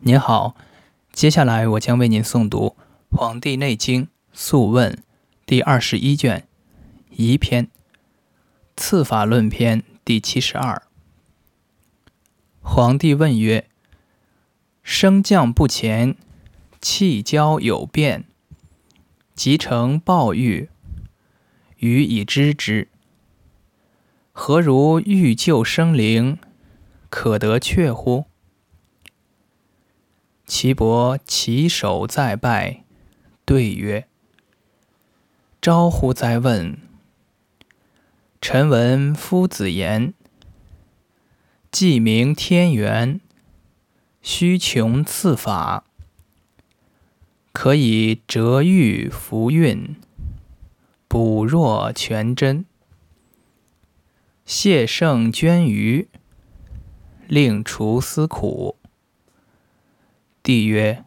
您好，接下来我将为您诵读《黄帝内经·素问》第二十一卷仪篇《次法论篇》第七十二。皇帝问曰：“升降不前，气交有变，即成暴欲，予以知之。何如欲救生灵，可得却乎？”岐伯起手再拜，对曰：“招乎哉问！臣闻夫子言：‘既明天元，须穷次法，可以折欲服运，补弱全真，谢圣捐余，令除思苦。’”帝曰：“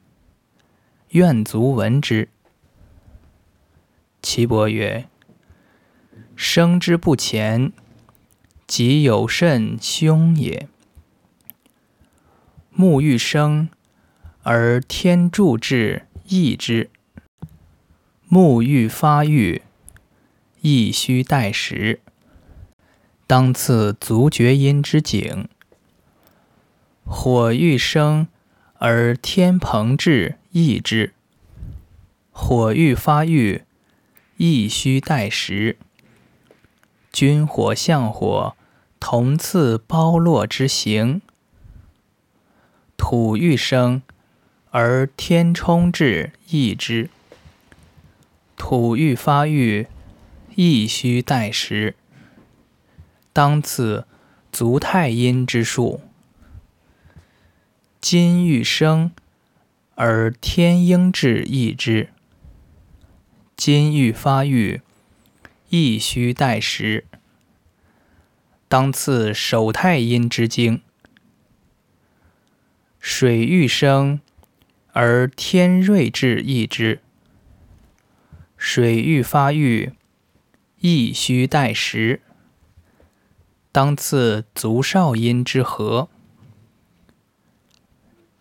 愿卒闻之。”岐伯曰：“生之不前，即有甚凶也。木欲生，而天助之，益之；木欲发育，亦须待时。当次足厥阴之景。火欲生。”而天蓬至，益之；火欲发育，亦须待时。君火相火，同次包络之行。土欲生，而天冲至，益之；土欲发育，亦须待时。当次足太阴之数。金欲生，而天应至益之；金欲发育，亦须待时。当次守太阴之经。水欲生，而天瑞至益之；水欲发育，亦须待时。当次足少阴之和。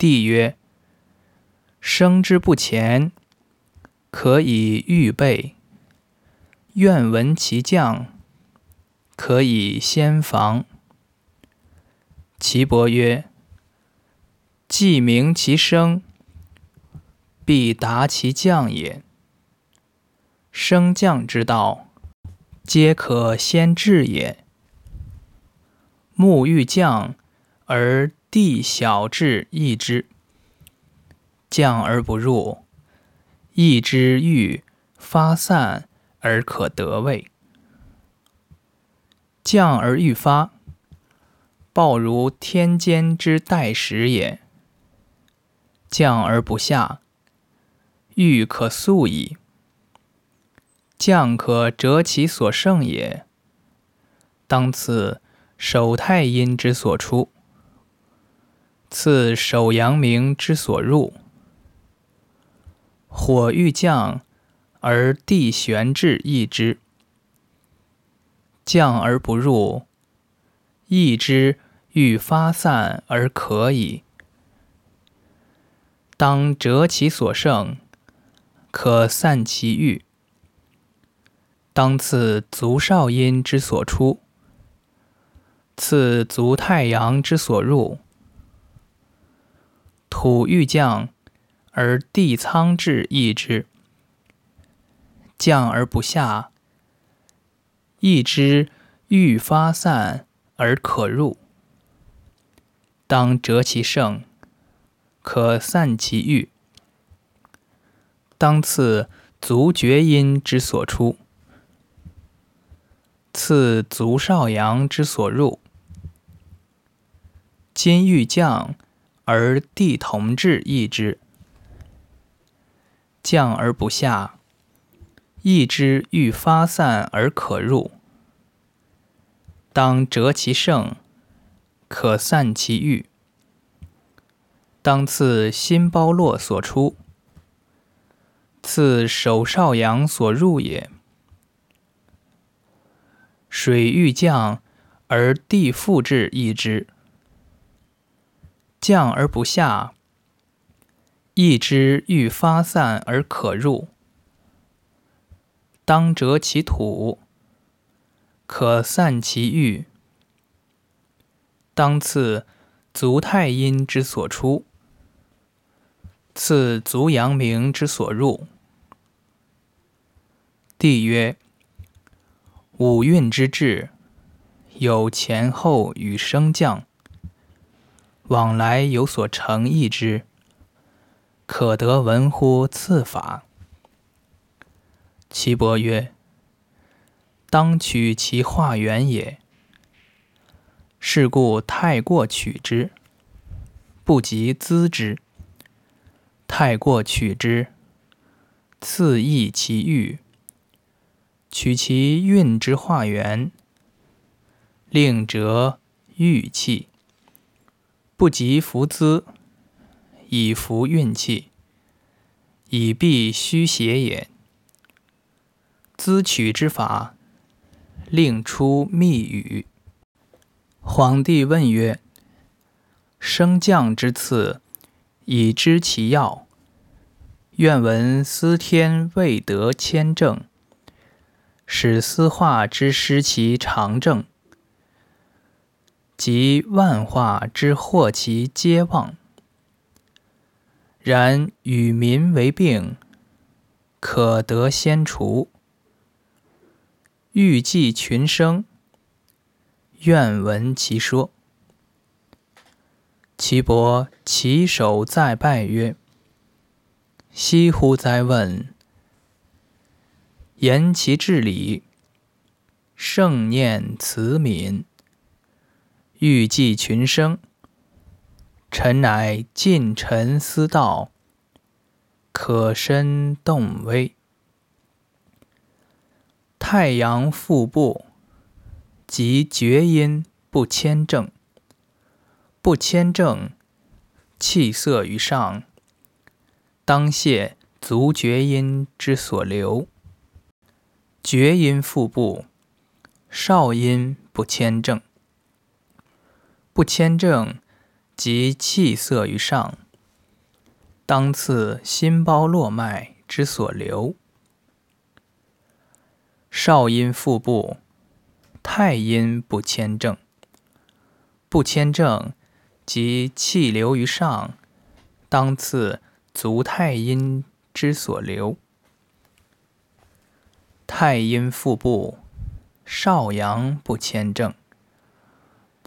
帝曰：“生之不前，可以预备；愿闻其降，可以先防。”岐伯曰：“既明其生，必达其降也。升降之道，皆可先治也。木欲降，而……”地小至易之，降而不入；易之欲发散而可得位。降而欲发，暴如天间之待时也。降而不下，欲可速矣。降可折其所胜也。当次守太阴之所出。次守阳明之所入，火欲降而地旋至益之；降而不入，益之欲发散而可矣。当折其所胜，可散其欲。当次足少阴之所出，次足太阳之所入。土欲降，而地仓至益之；降而不下，益之欲发散而可入。当折其盛，可散其欲。当次足厥阴之所出，次足少阳之所入。今欲降。而地同治益之，降而不下，益之欲发散而可入。当折其盛，可散其欲。当次心包络所出，次手少阳所入也。水欲降而地复至益之。降而不下，意之欲发散而可入，当折其土，可散其欲。当次足太阴之所出，次足阳明之所入。帝曰：五运之至，有前后与升降，往来有所成意之，可得闻乎次法？岐伯曰：当取其化源也。是故太过取之，不及资之；太过取之，次益其欲。取其运之化源，令折玉气，不及服资，以服运气，以避虚邪也。资取之法，令出密语。皇帝问曰：“升降之次，已知其要，愿闻司天未得千证。”使司化之失其常政，及万化之祸其皆忘。然与民为病，可得先除。欲济群生，愿闻其说。岐伯起手再拜曰：“惜乎哉问！”言其至理，圣念慈悯，欲济群生。臣乃尽臣思道，可身动微。太阳腹部，即厥阴不谦正，不谦正，气色于上，当泄足厥阴之所留。厥阴腹部，少阴不谦正，不谦正，即气色于上，当次心包络脉之所留。少阴腹部，太阴不谦正，不谦正，即气流于上，当次足太阴之所留。太阴腹部，少阳不谦正，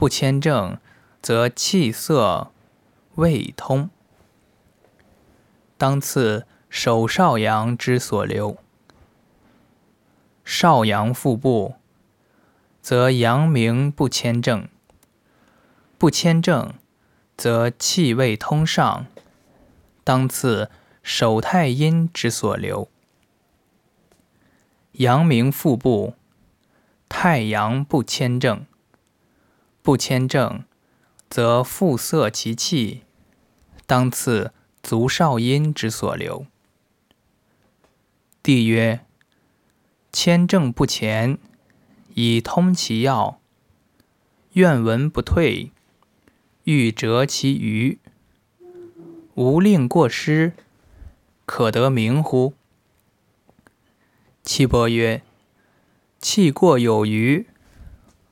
不签证，则气色未通。当次手少阳之所留。少阳腹部，则阳明不签证，不签证，则气未通上。当次手太阴之所留。阳明腹部，太阳不签证，不谦正，则复塞其气，当次足少阴之所留。帝曰：谦正不前，以通其要，愿闻不退，欲折其余，无令过失，可得名乎？岐伯曰：“气过有余，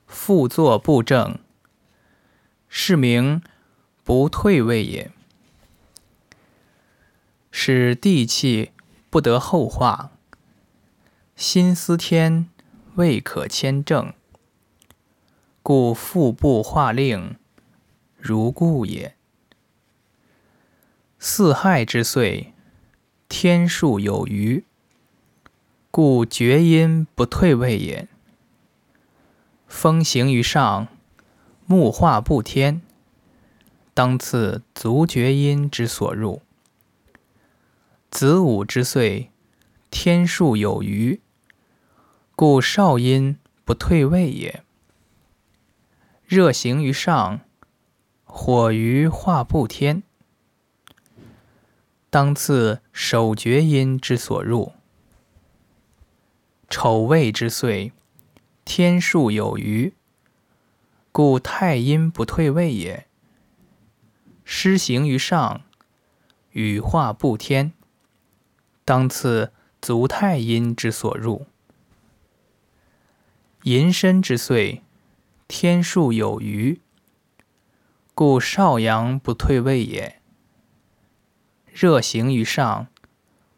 复作不正，是名不退位也。使地气不得后化，心思天未可迁正，故腹部化令如故也。四害之岁，天数有余。”故厥阴不退位也。风行于上，木化不天，当次足厥阴之所入。子午之岁，天数有余，故少阴不退位也。热行于上，火于化不天，当次手厥阴之所入。丑未之岁，天数有余，故太阴不退位也。失行于上，羽化不天，当次足太阴之所入。寅申之岁，天数有余，故少阳不退位也。热行于上，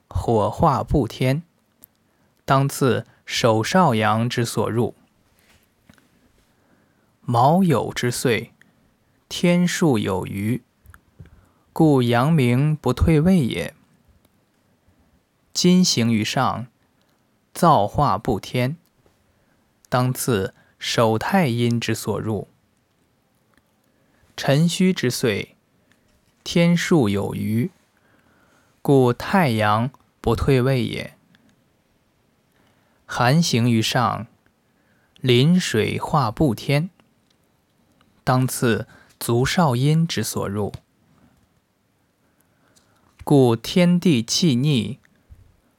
火化不天，当次守少阳之所入。卯酉之岁，天数有余。故阳明不退位也。金行于上，造化不天，当次守太阴之所入。辰戌之岁，天数有余，故太阳不退位也。寒行于上，临水化不天，当次足少阴之所入。故天地气逆，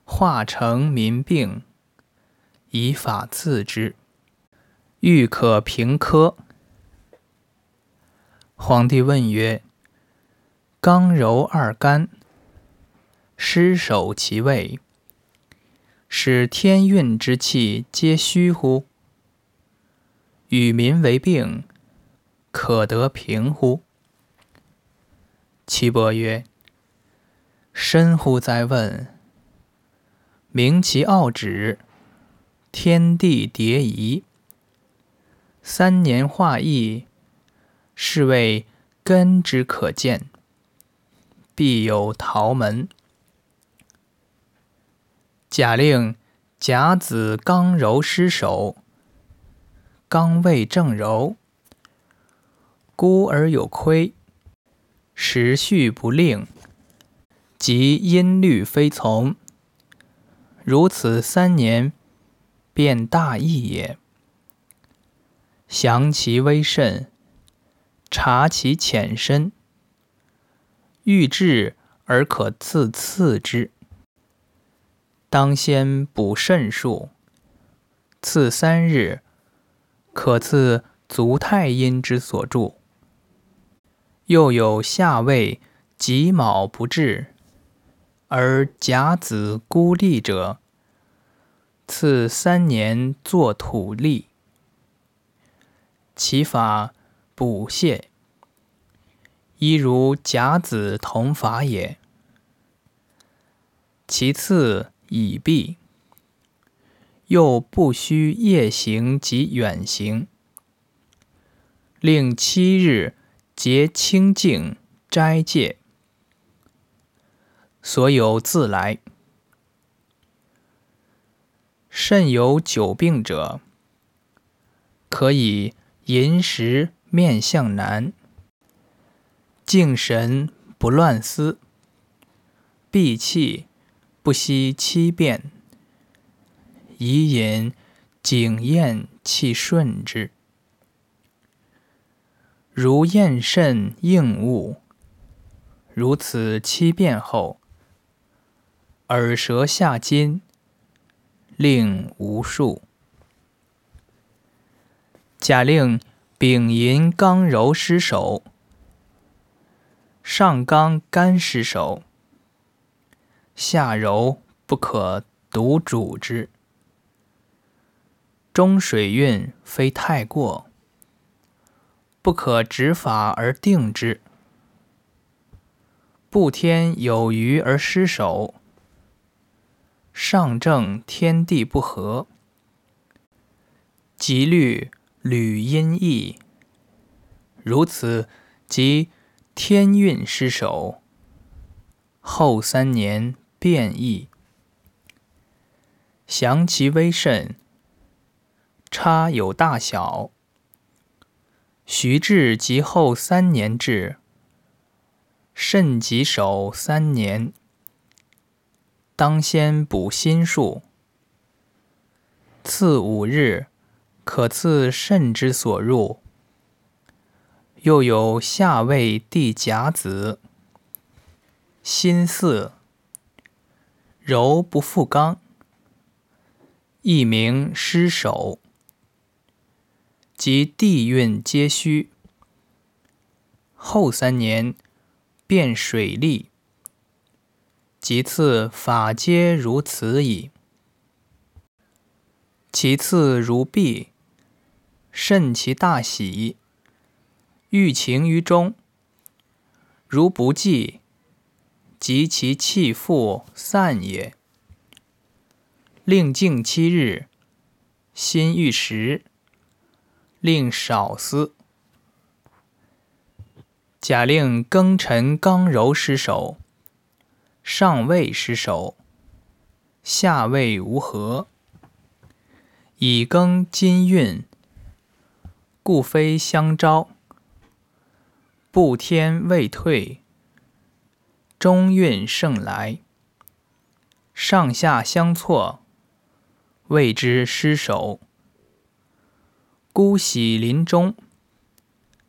化成民病，以法次之，欲可平科。皇帝问曰：“刚柔二干，失守其位，使天运之气皆虚乎？与民为病，可得平乎？”岐伯曰。深乎哉问！明其奥旨，天地迭移，三年化易，是谓根之可见，必有桃门。假令甲子刚柔失守，刚位正柔，孤而有亏，时序不令。即音律非从，如此三年，便大义也。详其微甚，察其浅深，欲治而可自次之。当先补肾数，次三日，可次足太阴之所住。又有下位己卯不至。而甲子孤立者，次三年作土立，其法补泻，一如甲子同法也。其次已毕，又不须夜行及远行，令七日节清净斋戒。所有自来。肾有久病者，可以饮食面向南，静神不乱思，闭气不息七变，以引景咽气顺之。如咽肾应物，如此七变后。耳舌下金，令无数。假令丙寅刚柔失守，上刚干失守，下柔不可独主之。中水运非太过，不可执法而定之。不天有余而失守。上正天地不和，吉律履阴异，如此即天运失守。后三年变异，详其微甚，差有大小。徐至及后三年至，肾疾守三年。当先补心术，次五日，可赐肾之所入。又有下位地甲子，心似柔不复刚，一名失守，即地运皆虚。后三年变水利，其次法皆如此矣。其次如璧，甚其大喜，欲情于中。如不济，及其气复散也。令静七日，心欲食，令少思。假令庚辰刚柔失守，上位失守，下位无合。乙庚金运，故非相招。不天未退，中运盛来。上下相错，谓之失守。孤喜临终，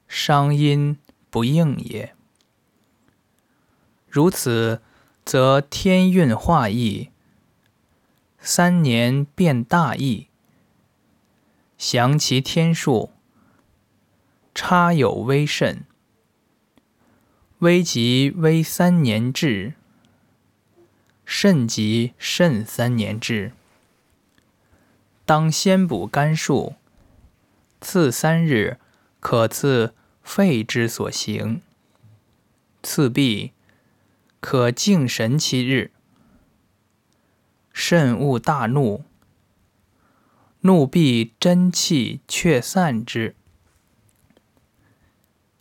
伤阴不应也。如此，则天运化易，三年变大易。详其天数，差有微甚。微即微三年至，甚即甚三年至。当先补肝数，次三日可赐肺之所行。次必可静神七日。慎勿大怒。怒必真气却散之，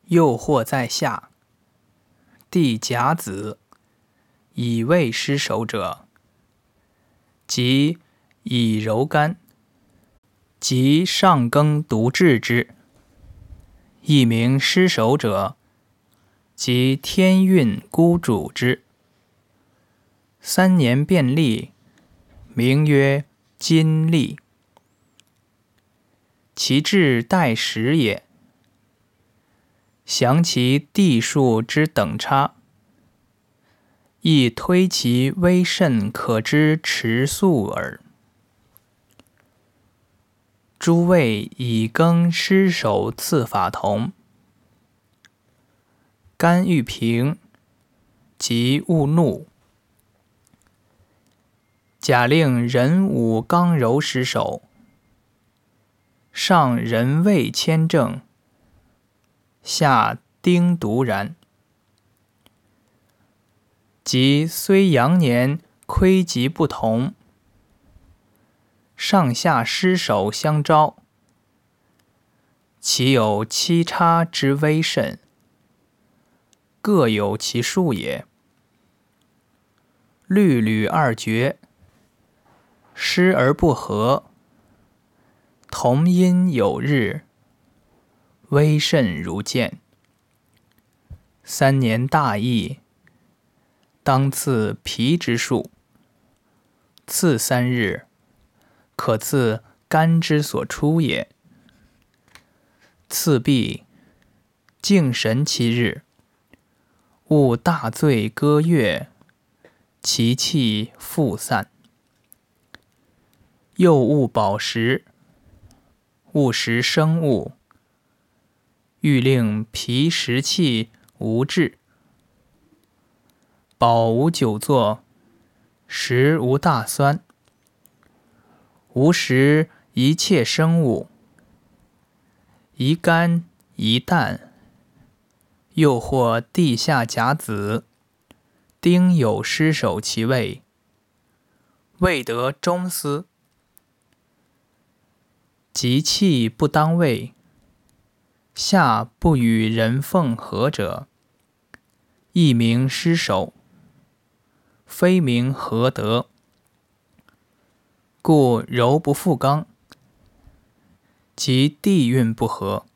又或在下。地甲子，以未失守者，即以柔肝，即上庚独治之。一名失守者，即天运孤主之。三年变利，名曰金利。其志待时也。详其地数之等差，亦推其微甚可知迟速耳。诸位以庚失守次法同，甘欲平，即勿怒。假令人武刚柔失守。上人未谦正，下丁独然。即虽阳年亏吉不同，上下失守相招，其有七差之微甚，各有其数也。律吕二绝，失而不合。同音有日，微甚如见。三年大疫，当赐皮之数。次三日，可自肝之所出也。次必静神七日，勿大醉歌乐，其气复散。又勿饱食。勿食生物，欲令脾食气无滞。饱无久坐，食无大酸。无食一切生物，宜干宜淡。又或地下甲子，丁酉失守其位，未得中司。吉气不当位，下不与人奉合者，亦名失守，非名何德。故柔不复刚，其地运不合，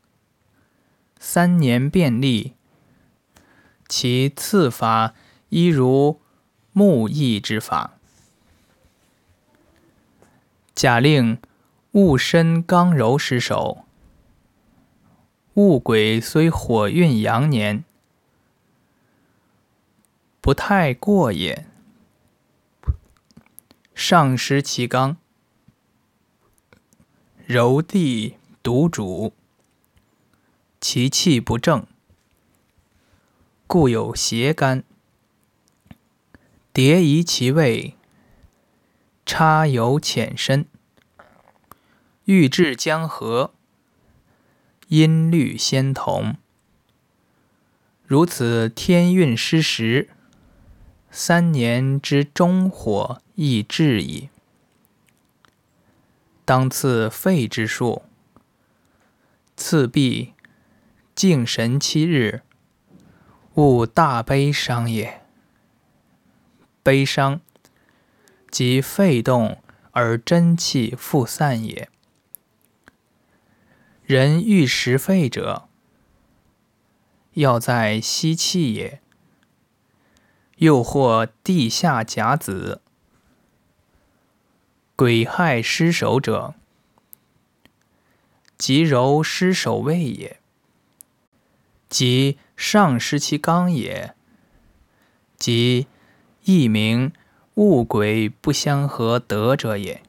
三年变利，其次法一如木易之法。假令。戊申刚柔失守，戊癸虽火运阳年，不太过也。上失其刚，柔地独主，其气不正，故有邪肝。叠移其位，插有浅深。欲至江河，音律先同。如此天运失时，三年之中火亦至矣。当赐肺之术，次必，敬神七日，勿大悲伤也。悲伤，即肺动而真气复散也。人欲食肺者，要在吸气也。又或地下甲子，鬼害失守者，即柔失守位也；即上失其刚也；即一名物鬼不相合得者也。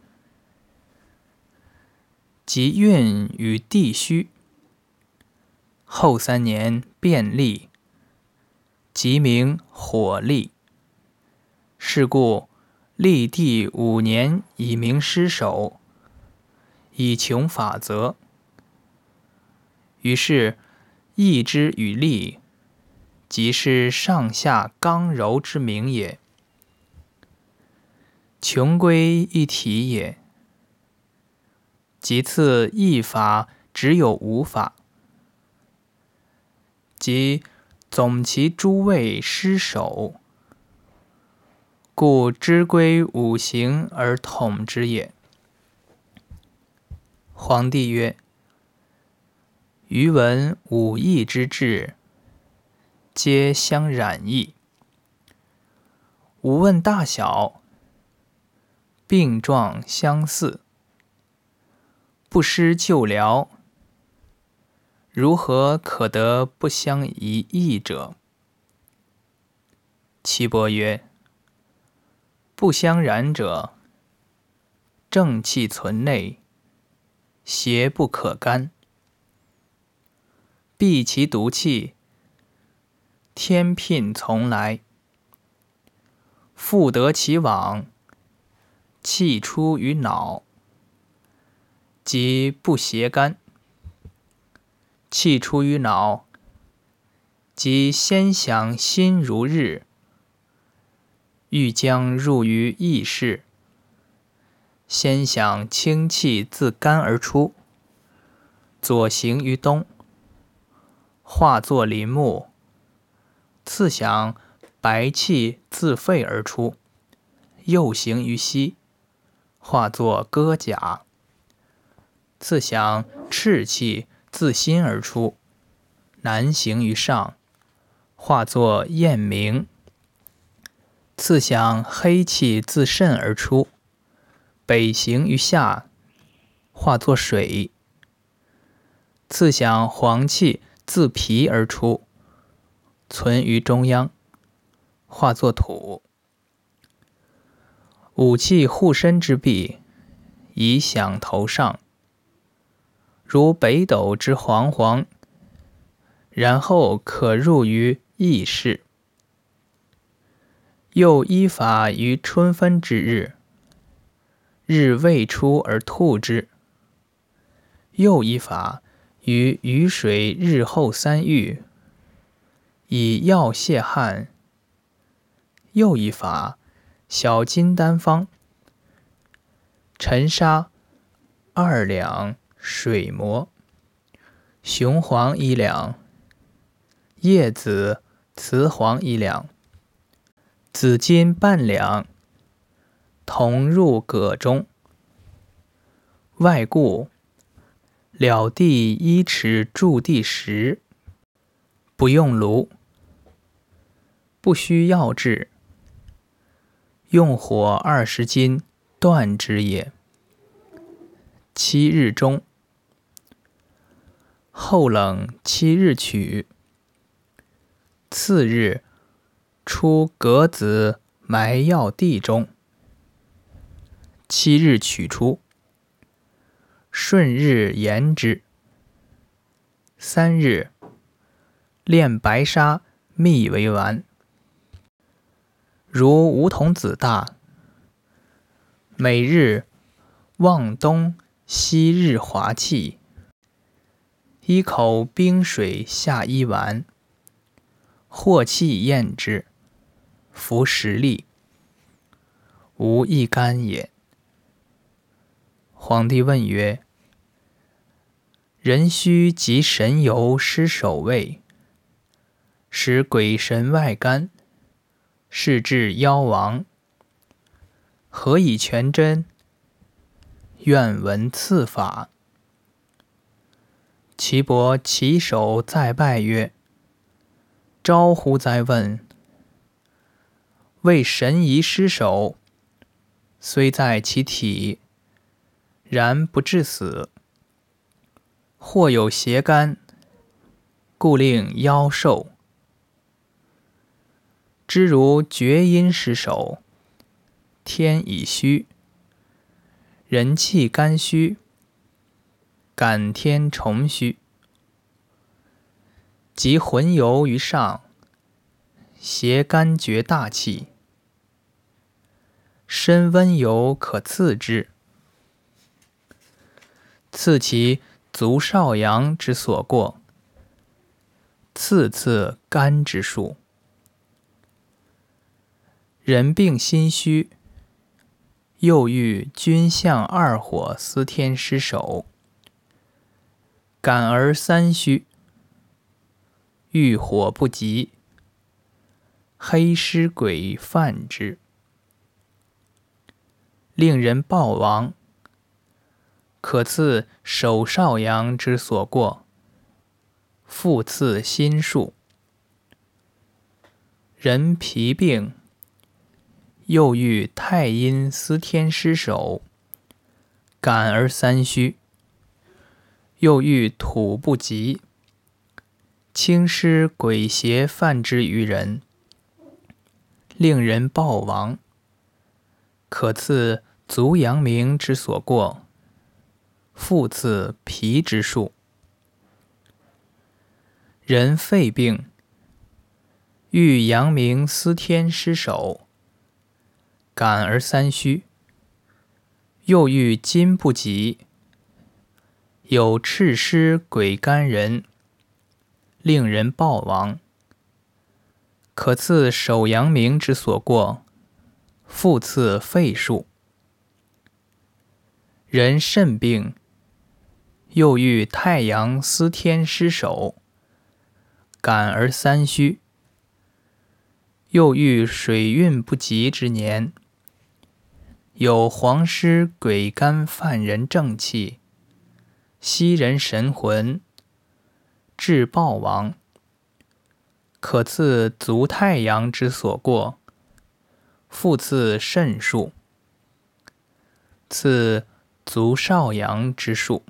即运与地虚，后三年便利，即名火利。是故立地五年以明失守，以穷法则。于是义之与利，即是上下刚柔之名也，穷归一体也。其次，一法只有五法，即总其诸位失守，故知归五行而统之也。皇帝曰：“余闻五义之治，皆相染矣。吾问大小，病状相似。”不施救疗，如何可得不相宜义者？岐伯曰：不相染者，正气存内，邪不可干，避其毒气，天聘从来，复得其往，气出于脑。即不邪干，气出于脑，即先想心如日，欲将入于意识，先想清气自肝而出，左行于东，化作林木；次想白气自肺而出，右行于西，化作戈甲。次想赤气自心而出，南行于上，化作雁鸣；次想黑气自肾而出，北行于下，化作水；次想黄气自脾而出，存于中央，化作土。五气护身之臂，以响头上。如北斗之煌煌，然后可入于意识。又依法于春分之日，日未出而吐之；又依法于雨水日后三浴，以药泻汗；又依法小金丹方，沉沙二两。水磨，雄黄一两，叶子雌黄一两，紫金半两，同入葛中。外固，了地一尺筑地石，不用炉，不需药制，用火二十斤断之也。七日中。后冷七日取，次日出格子埋药地中。七日取出，顺日研之。三日炼白沙蜜为丸。如梧桐子大。每日望东西日华气，一口冰水下一丸，或气咽之，服食力，无一干也。皇帝问曰：“人须及神游失守卫，使鬼神外干，是至夭亡。何以全真？愿闻赐法。”岐伯起手再拜曰：“招乎哉问！为神仪失守，虽在其体。”然不致死，或有邪干，故令夭寿。知如厥阴失守，天已虚，人气肝虚，感天重虚，即魂游于上，邪肝绝大气，身温游可刺之。次其足少阳之所过，次次肝之数。人病心虚，又遇君相二火司天失守，感而三虚，遇火不及，黑尸鬼犯之，令人暴亡。可赐手少阳之所过，复赐心术。人疲病，又遇太阴司天失守，感而三虚，又遇土不及，轻湿鬼邪犯之于人，令人暴亡。可赐足阳明之所过。复赐皮之术，人肺病，欲阳明司天失守，感而三虚，又遇金不及，有赤湿鬼干人，令人暴亡。可赐手阳明之所过，复赐肺数。人肾病。又遇太阳司天失守，感而三虚；又遇水运不及之年，有黄湿鬼干犯人正气，吸人神魂，至暴亡。可赐足太阳之所过，复赐肾数，赐足少阳之数。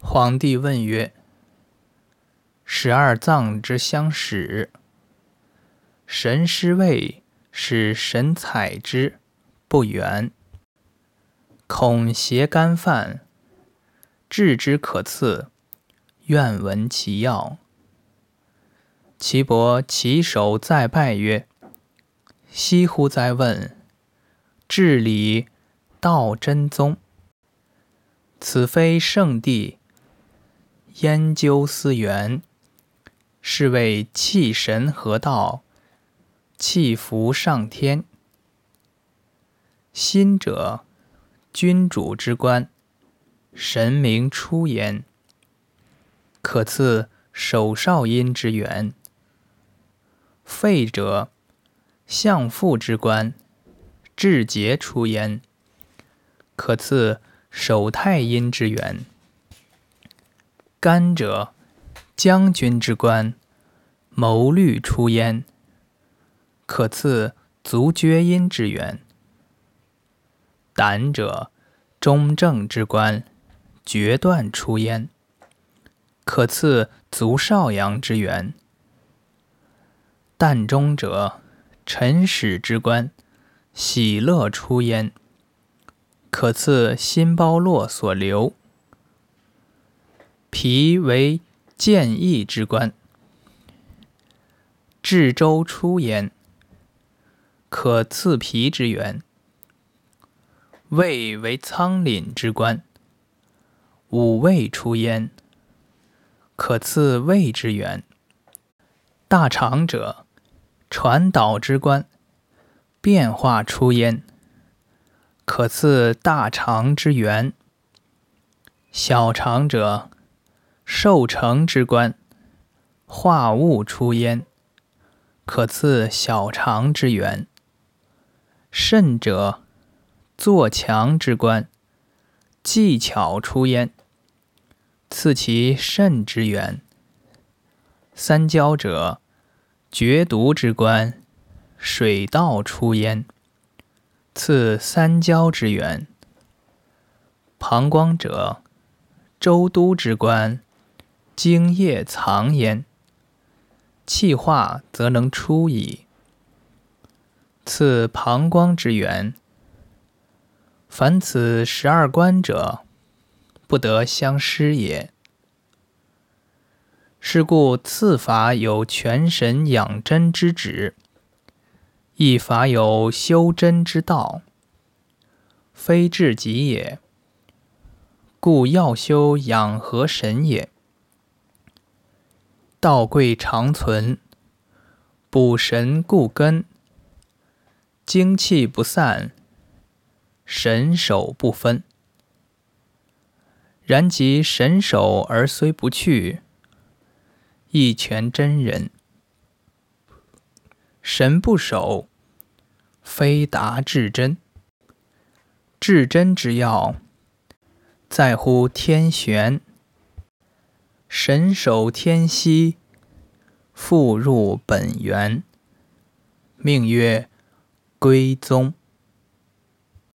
皇帝问曰：“十二脏之相使，神师位使神采之不远，恐邪干犯，治之可赐，愿闻其要。”岐伯起手再拜曰：“惜乎哉问！治理道真宗，此非圣地。”研究思源，是谓气神合道，气服上天。心者，君主之官，神明出焉，可赐手少阴之源。肺者，相父之官，志节出焉，可赐手太阴之源。肝者，将军之官，谋虑出焉，可赐足厥阴之源。胆者，中正之官，决断出焉，可赐足少阳之源。膻中者，辰始之官，喜乐出焉，可赐心包络所留。脾为健益之官，至周出焉，可刺脾之源。胃为仓廪之官，五味出焉，可刺胃之源。大肠者，传导之官，变化出焉，可刺大肠之源。小肠者，受成之官，化物出焉，可刺小肠之源。肾者，作强之官，技巧出焉，次其肾之源。三焦者，决毒之官，水道出焉，次三焦之源。膀胱者，周都之官，精液藏焉，气化则能出矣。次膀胱之源。凡此十二观者，不得相失也。是故次法有全神养真之旨，亦法有修真之道，非至极也。故要修养和神也。道贵长存，补神固根，精气不散，神守不分。然即神守而虽不去，亦全真人；神不守，非达至真。至真之要。在乎天玄，神守天息，复入本源，命曰归宗。